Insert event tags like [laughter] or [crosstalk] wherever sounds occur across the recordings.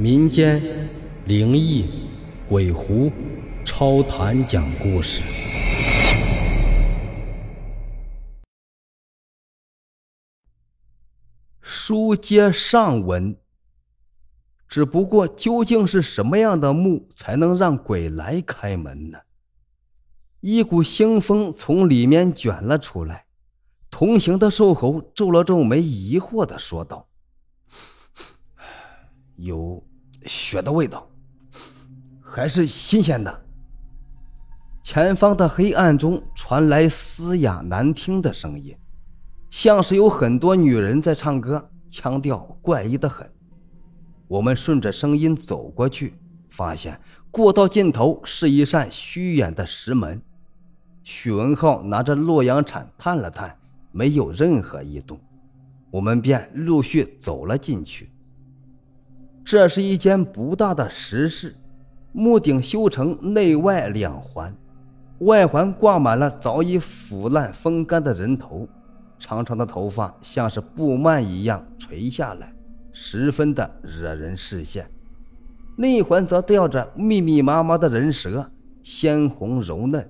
民间灵异、鬼狐、超谈讲故事。书接上文，只不过究竟是什么样的墓才能让鬼来开门呢？一股腥风从里面卷了出来，同行的瘦猴皱了皱眉，疑惑的说道：“ [sighs] 有。”血的味道，还是新鲜的。前方的黑暗中传来嘶哑难听的声音，像是有很多女人在唱歌，腔调怪异的很。我们顺着声音走过去，发现过道尽头是一扇虚掩的石门。许文浩拿着洛阳铲探了探，没有任何异动，我们便陆续走了进去。这是一间不大的石室，木顶修成内外两环，外环挂满了早已腐烂风干的人头，长长的头发像是布幔一样垂下来，十分的惹人视线。内环则吊着密密麻麻的人舌，鲜红柔嫩，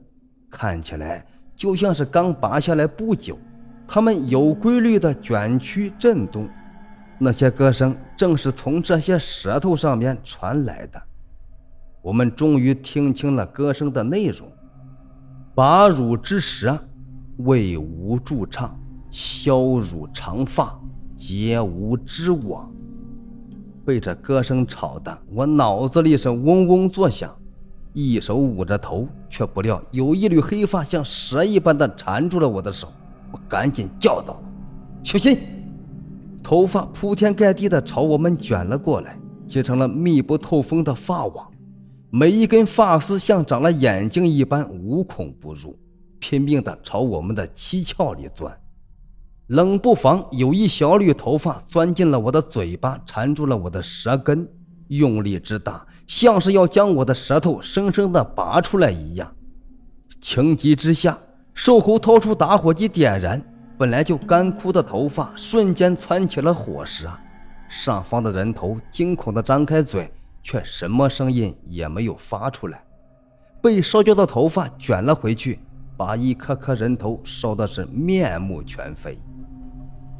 看起来就像是刚拔下来不久。它们有规律的卷曲震动。那些歌声正是从这些舌头上面传来的。我们终于听清了歌声的内容：“拔乳之舌，为吾助唱；削乳长发，结吾之网。”被这歌声吵得我脑子里是嗡嗡作响，一手捂着头，却不料有一缕黑发像蛇一般的缠住了我的手。我赶紧叫道：“小心！”头发铺天盖地的朝我们卷了过来，结成了密不透风的发网，每一根发丝像长了眼睛一般无孔不入，拼命的朝我们的七窍里钻。冷不防有一小缕头发钻进了我的嘴巴，缠住了我的舌根，用力之大，像是要将我的舌头生生的拔出来一样。情急之下，瘦猴掏出打火机点燃。本来就干枯的头发瞬间窜起了火舌，上方的人头惊恐地张开嘴，却什么声音也没有发出来。被烧焦的头发卷了回去，把一颗颗人头烧的是面目全非。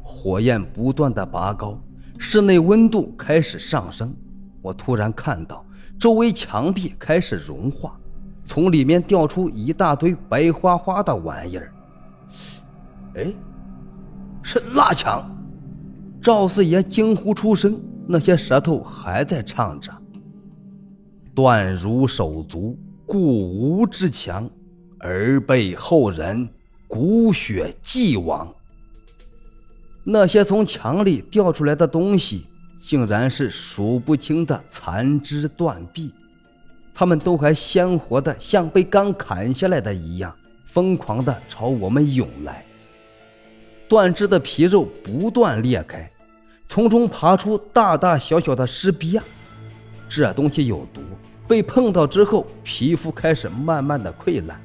火焰不断的拔高，室内温度开始上升。我突然看到周围墙壁开始融化，从里面掉出一大堆白花花的玩意儿。哎。是蜡墙！赵四爷惊呼出声，那些舌头还在唱着：“断如手足，故无之强，而被后人骨血既亡。”那些从墙里掉出来的东西，竟然是数不清的残肢断臂，他们都还鲜活的，像被刚砍下来的一样，疯狂的朝我们涌来。断肢的皮肉不断裂开，从中爬出大大小小的尸鳖。这东西有毒，被碰到之后，皮肤开始慢慢的溃烂，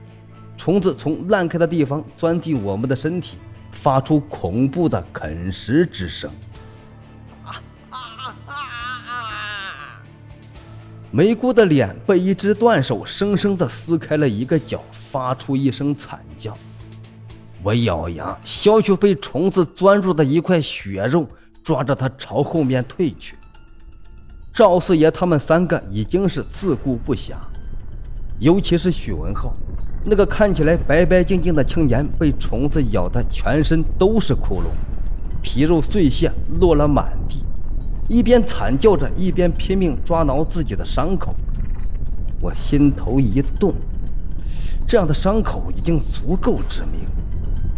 虫子从烂开的地方钻进我们的身体，发出恐怖的啃食之声。啊啊啊啊！梅姑的脸被一只断手生生的撕开了一个角，发出一声惨叫。我咬牙，削去被虫子钻入的一块血肉，抓着他朝后面退去。赵四爷他们三个已经是自顾不暇，尤其是许文浩，那个看起来白白净净的青年，被虫子咬得全身都是窟窿，皮肉碎屑落了满地，一边惨叫着，一边拼命抓挠自己的伤口。我心头一动，这样的伤口已经足够致命。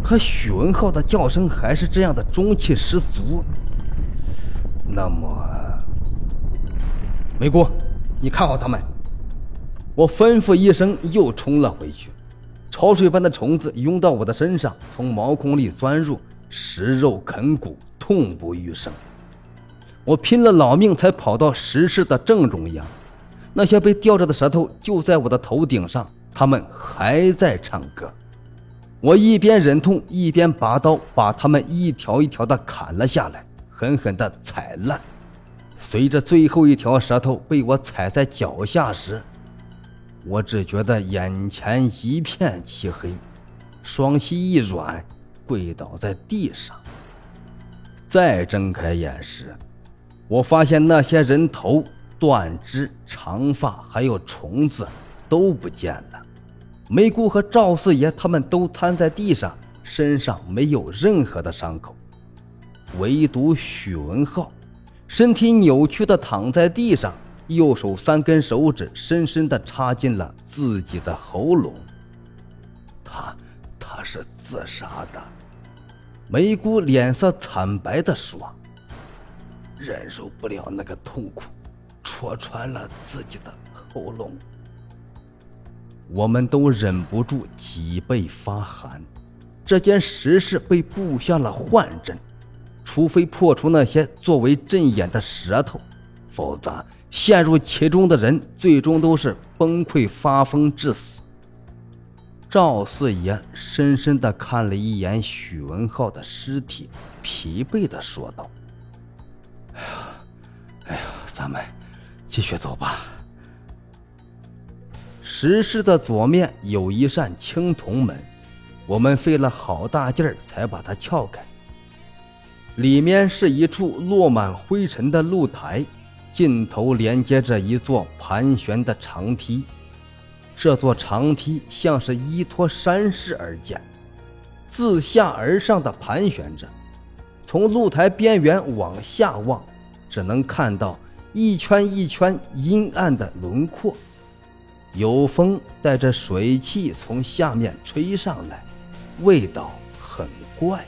可许文浩的叫声还是这样的中气十足。那么，梅姑，你看好他们。我吩咐一声，又冲了回去。潮水般的虫子涌到我的身上，从毛孔里钻入，食肉啃骨，痛不欲生。我拼了老命才跑到石室的正中央，那些被吊着的舌头就在我的头顶上，他们还在唱歌。我一边忍痛，一边拔刀，把他们一条一条的砍了下来，狠狠的踩烂。随着最后一条舌头被我踩在脚下时，我只觉得眼前一片漆黑，双膝一软，跪倒在地上。再睁开眼时，我发现那些人头、断肢、长发还有虫子都不见了。梅姑和赵四爷他们都瘫在地上，身上没有任何的伤口，唯独许文浩。身体扭曲的躺在地上，右手三根手指深深的插进了自己的喉咙。他，他是自杀的。梅姑脸色惨白的说：“忍受不了那个痛苦，戳穿了自己的喉咙。”我们都忍不住脊背发寒。这间石室被布下了幻阵。除非破除那些作为阵眼的舌头，否则陷入其中的人最终都是崩溃发疯致死。赵四爷深深地看了一眼许文浩的尸体，疲惫地说道：“哎呀，哎呀，咱们继续走吧。”石室的左面有一扇青铜门，我们费了好大劲儿才把它撬开。里面是一处落满灰尘的露台，尽头连接着一座盘旋的长梯。这座长梯像是依托山势而建，自下而上的盘旋着。从露台边缘往下望，只能看到一圈一圈阴暗的轮廓。有风带着水汽从下面吹上来，味道很怪。